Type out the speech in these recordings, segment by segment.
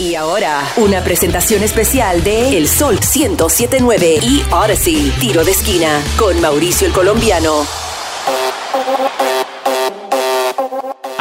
Y ahora, una presentación especial de El Sol 1079 y Odyssey, tiro de esquina, con Mauricio el Colombiano.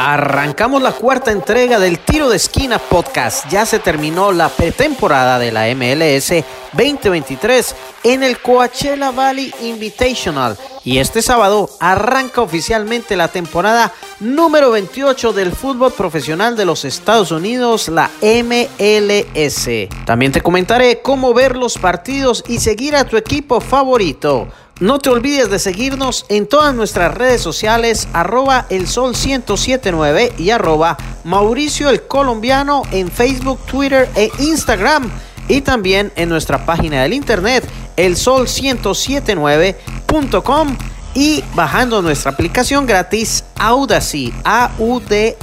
Arrancamos la cuarta entrega del Tiro de Esquina Podcast. Ya se terminó la pretemporada de la MLS 2023 en el Coachella Valley Invitational y este sábado arranca oficialmente la temporada número 28 del fútbol profesional de los Estados Unidos, la MLS. También te comentaré cómo ver los partidos y seguir a tu equipo favorito. No te olvides de seguirnos en todas nuestras redes sociales, arroba el sol 1079 y arroba Mauricio el Colombiano en Facebook, Twitter e Instagram. Y también en nuestra página del internet, elsol1079.com y bajando nuestra aplicación gratis Audacy, A-U-D-A-C-Y,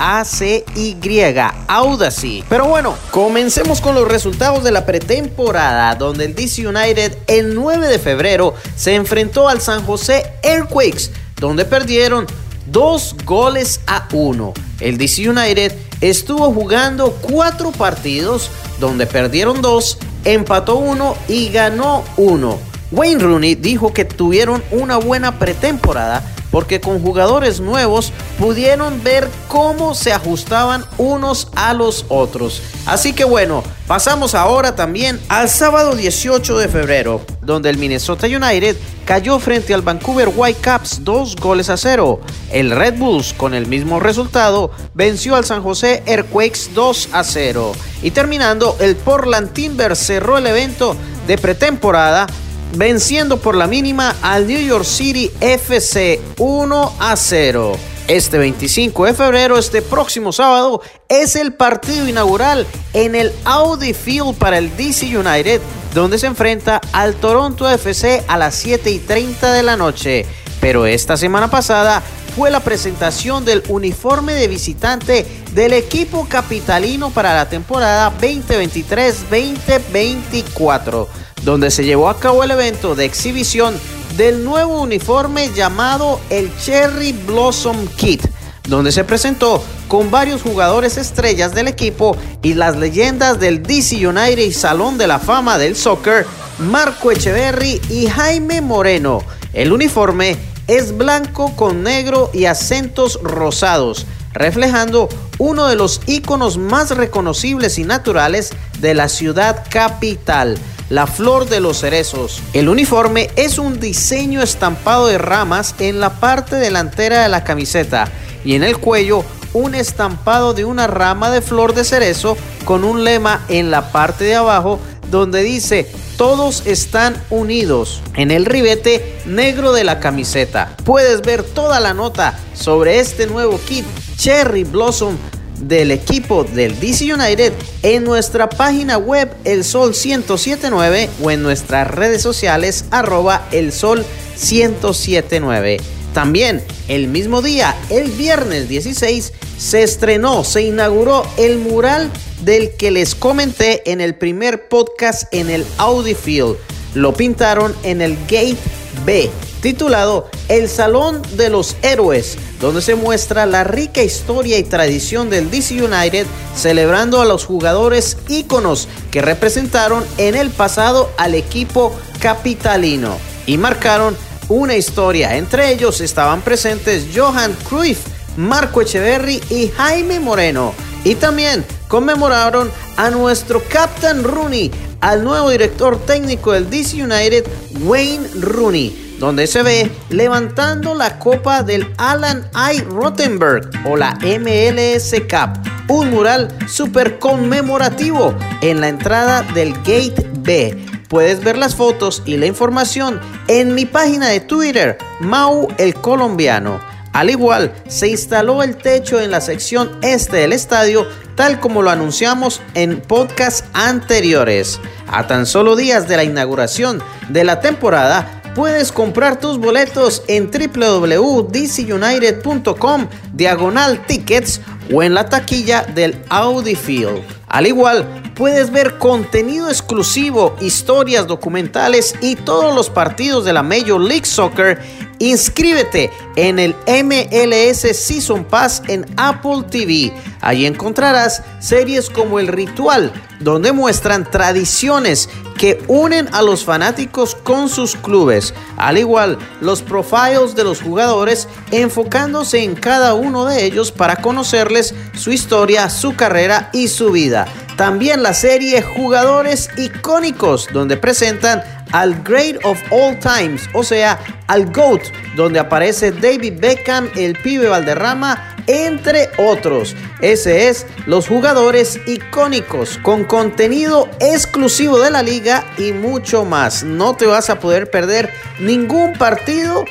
Audacy. Pero bueno, comencemos con los resultados de la pretemporada, donde el DC United el 9 de febrero se enfrentó al San José Earthquakes, donde perdieron dos goles a uno. El DC United estuvo jugando cuatro partidos, donde perdieron dos, empató uno y ganó uno. Wayne Rooney dijo que tuvieron una buena pretemporada porque con jugadores nuevos pudieron ver cómo se ajustaban unos a los otros. Así que bueno, pasamos ahora también al sábado 18 de febrero, donde el Minnesota United cayó frente al Vancouver Whitecaps dos goles a cero. El Red Bulls, con el mismo resultado, venció al San José Earthquakes 2 a 0. Y terminando, el Portland Timbers cerró el evento de pretemporada venciendo por la mínima al New York City FC 1 a 0. Este 25 de febrero, este próximo sábado, es el partido inaugural en el Audi Field para el DC United, donde se enfrenta al Toronto FC a las 7 y 30 de la noche. Pero esta semana pasada fue la presentación del uniforme de visitante del equipo capitalino para la temporada 2023-2024 donde se llevó a cabo el evento de exhibición del nuevo uniforme llamado el Cherry Blossom Kit, donde se presentó con varios jugadores estrellas del equipo y las leyendas del DC United y Salón de la Fama del Soccer, Marco Echeverry y Jaime Moreno. El uniforme es blanco con negro y acentos rosados, reflejando uno de los iconos más reconocibles y naturales de la ciudad capital la flor de los cerezos. El uniforme es un diseño estampado de ramas en la parte delantera de la camiseta y en el cuello un estampado de una rama de flor de cerezo con un lema en la parte de abajo donde dice todos están unidos en el ribete negro de la camiseta. Puedes ver toda la nota sobre este nuevo kit Cherry Blossom del equipo del DC United en nuestra página web El Sol 1079 o en nuestras redes sociales arroba El Sol 1079. También el mismo día, el viernes 16, se estrenó, se inauguró el mural del que les comenté en el primer podcast en el Audi Field. Lo pintaron en el Gate B titulado El Salón de los Héroes, donde se muestra la rica historia y tradición del DC United, celebrando a los jugadores íconos que representaron en el pasado al equipo capitalino y marcaron una historia. Entre ellos estaban presentes Johan Cruyff, Marco Echeverry y Jaime Moreno. Y también conmemoraron a nuestro Captain Rooney, al nuevo director técnico del DC United, Wayne Rooney donde se ve levantando la copa del Alan I. Rottenberg o la MLS Cup, un mural súper conmemorativo en la entrada del Gate B. Puedes ver las fotos y la información en mi página de Twitter, Mau el Colombiano. Al igual, se instaló el techo en la sección este del estadio, tal como lo anunciamos en podcasts anteriores. A tan solo días de la inauguración de la temporada, puedes comprar tus boletos en www.dcunited.com diagonal tickets o en la taquilla del Audi Field. Al igual, puedes ver contenido exclusivo, historias documentales y todos los partidos de la Major League Soccer Inscríbete en el MLS Season Pass en Apple TV. Allí encontrarás series como El Ritual, donde muestran tradiciones que unen a los fanáticos con sus clubes, al igual los profiles de los jugadores enfocándose en cada uno de ellos para conocerles su historia, su carrera y su vida. También la serie Jugadores icónicos, donde presentan al Great of All Times, o sea, al GOAT, donde aparece David Beckham, el pibe Valderrama, entre otros. Ese es los jugadores icónicos con contenido exclusivo de la liga y mucho más. No te vas a poder perder ningún partido.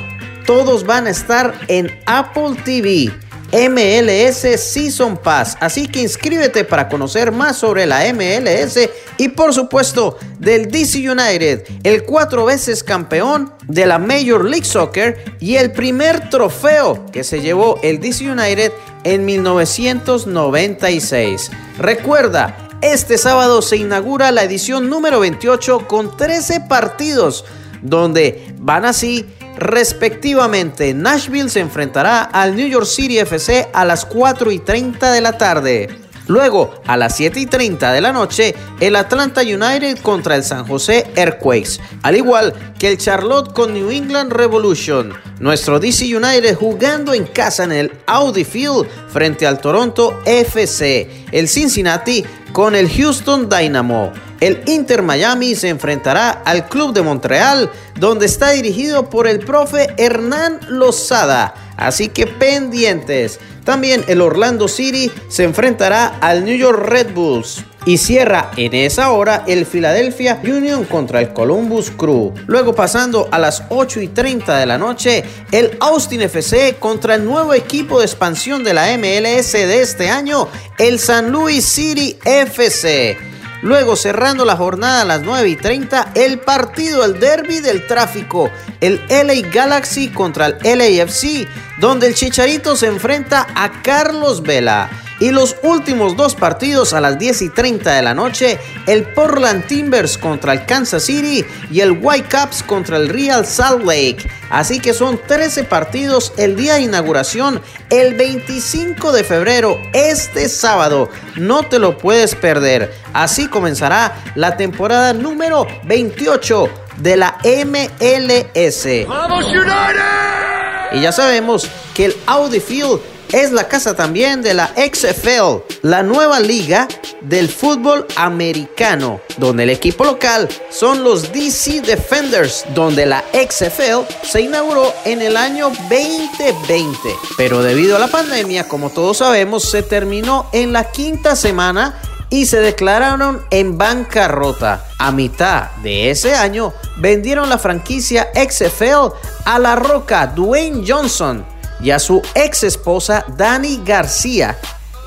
Todos van a estar en Apple TV. MLS Season Pass. Así que inscríbete para conocer más sobre la MLS y por supuesto del DC United, el cuatro veces campeón de la Major League Soccer y el primer trofeo que se llevó el DC United en 1996. Recuerda, este sábado se inaugura la edición número 28 con 13 partidos donde van así respectivamente. Nashville se enfrentará al New York City FC a las 4 y 30 de la tarde. Luego, a las 7 y 30 de la noche, el Atlanta United contra el San José Earthquakes, al igual que el Charlotte con New England Revolution. Nuestro DC United jugando en casa en el Audi Field frente al Toronto FC. El Cincinnati con el Houston Dynamo. El Inter Miami se enfrentará al Club de Montreal, donde está dirigido por el profe Hernán Lozada. Así que pendientes. También el Orlando City se enfrentará al New York Red Bulls. Y cierra en esa hora el Philadelphia Union contra el Columbus Crew. Luego pasando a las 8 y 30 de la noche, el Austin FC contra el nuevo equipo de expansión de la MLS de este año, el San Luis City FC. Luego, cerrando la jornada a las 9 y 30, el partido, el derby del tráfico, el LA Galaxy contra el LAFC, donde el Chicharito se enfrenta a Carlos Vela. Y los últimos dos partidos a las 10 y 30 de la noche, el Portland Timbers contra el Kansas City y el Whitecaps contra el Real Salt Lake. Así que son 13 partidos el día de inauguración, el 25 de febrero, este sábado. No te lo puedes perder. Así comenzará la temporada número 28 de la MLS. Y ya sabemos que el Audi Field es la casa también de la XFL, la nueva liga del fútbol americano, donde el equipo local son los DC Defenders, donde la XFL se inauguró en el año 2020. Pero debido a la pandemia, como todos sabemos, se terminó en la quinta semana y se declararon en bancarrota. A mitad de ese año vendieron la franquicia XFL a la roca Dwayne Johnson y a su ex esposa Dani García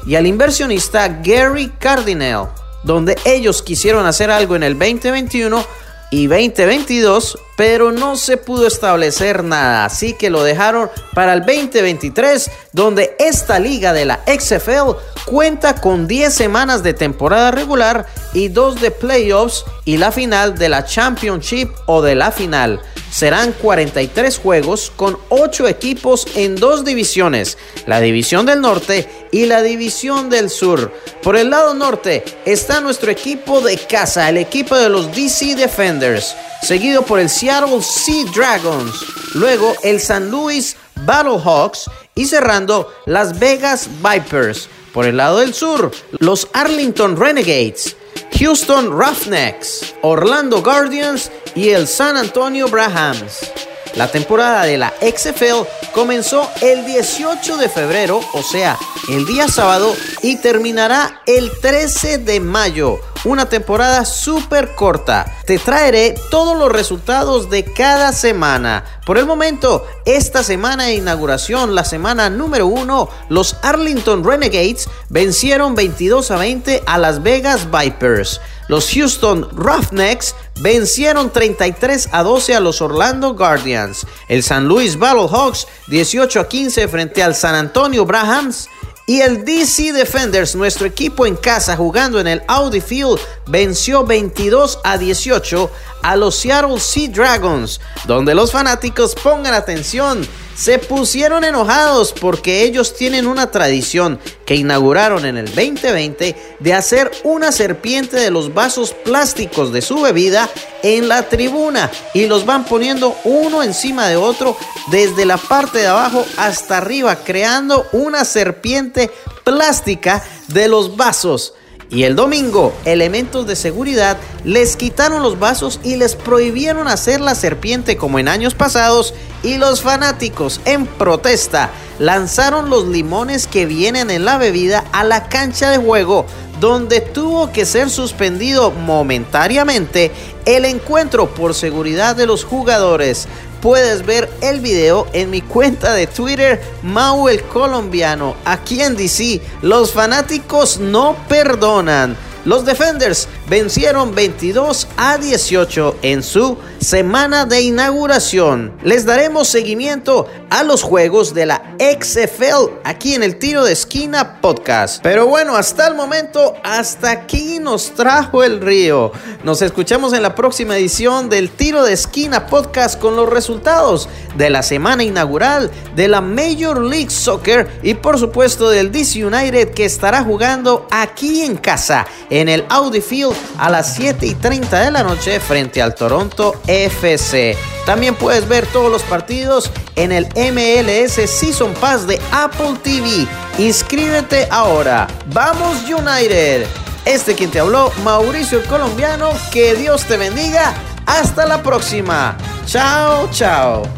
y al inversionista Gary Cardinal, donde ellos quisieron hacer algo en el 2021 y 2022, pero no se pudo establecer nada, así que lo dejaron para el 2023, donde esta liga de la XFL cuenta con 10 semanas de temporada regular y 2 de playoffs y la final de la Championship o de la final. Serán 43 juegos con 8 equipos en dos divisiones, la división del norte y la división del sur. Por el lado norte está nuestro equipo de casa, el equipo de los DC Defenders, seguido por el Seattle Sea Dragons, luego el San Luis Battlehawks y cerrando Las Vegas Vipers. Por el lado del sur, los Arlington Renegades, Houston Roughnecks, Orlando Guardians y el San Antonio Brahams. La temporada de la XFL comenzó el 18 de febrero, o sea, el día sábado, y terminará el 13 de mayo. Una temporada súper corta. Te traeré todos los resultados de cada semana. Por el momento, esta semana de inauguración, la semana número uno, los Arlington Renegades vencieron 22 a 20 a Las Vegas Vipers. Los Houston Roughnecks vencieron 33 a 12 a los Orlando Guardians. El San Luis Battlehawks 18 a 15 frente al San Antonio Brahams Y el DC Defenders, nuestro equipo en casa jugando en el Audi Field, venció 22 a 18 a los Seattle Sea Dragons, donde los fanáticos pongan atención se pusieron enojados porque ellos tienen una tradición que inauguraron en el 2020 de hacer una serpiente de los vasos plásticos de su bebida en la tribuna y los van poniendo uno encima de otro desde la parte de abajo hasta arriba creando una serpiente plástica de los vasos. Y el domingo, elementos de seguridad les quitaron los vasos y les prohibieron hacer la serpiente como en años pasados y los fanáticos en protesta lanzaron los limones que vienen en la bebida a la cancha de juego donde tuvo que ser suspendido momentáneamente el encuentro por seguridad de los jugadores puedes ver el video en mi cuenta de Twitter, Mau el Colombiano. Aquí en DC, los fanáticos no perdonan. Los Defenders vencieron 22 a 18 en su semana de inauguración. Les daremos seguimiento a los juegos de la XFL aquí en el Tiro de Esquina Podcast. Pero bueno, hasta el momento, hasta aquí nos trajo el río. Nos escuchamos en la próxima edición del Tiro de Esquina Podcast con los resultados de la semana inaugural de la Major League Soccer y por supuesto del DC United que estará jugando aquí en casa en el Audi Field a las 7 y 30 de la noche frente al Toronto FC. También puedes ver todos los partidos en el MLS Season Pass de Apple TV. Inscríbete ahora. Vamos United. Este quien te habló, Mauricio el colombiano. Que Dios te bendiga. Hasta la próxima. Chao, chao.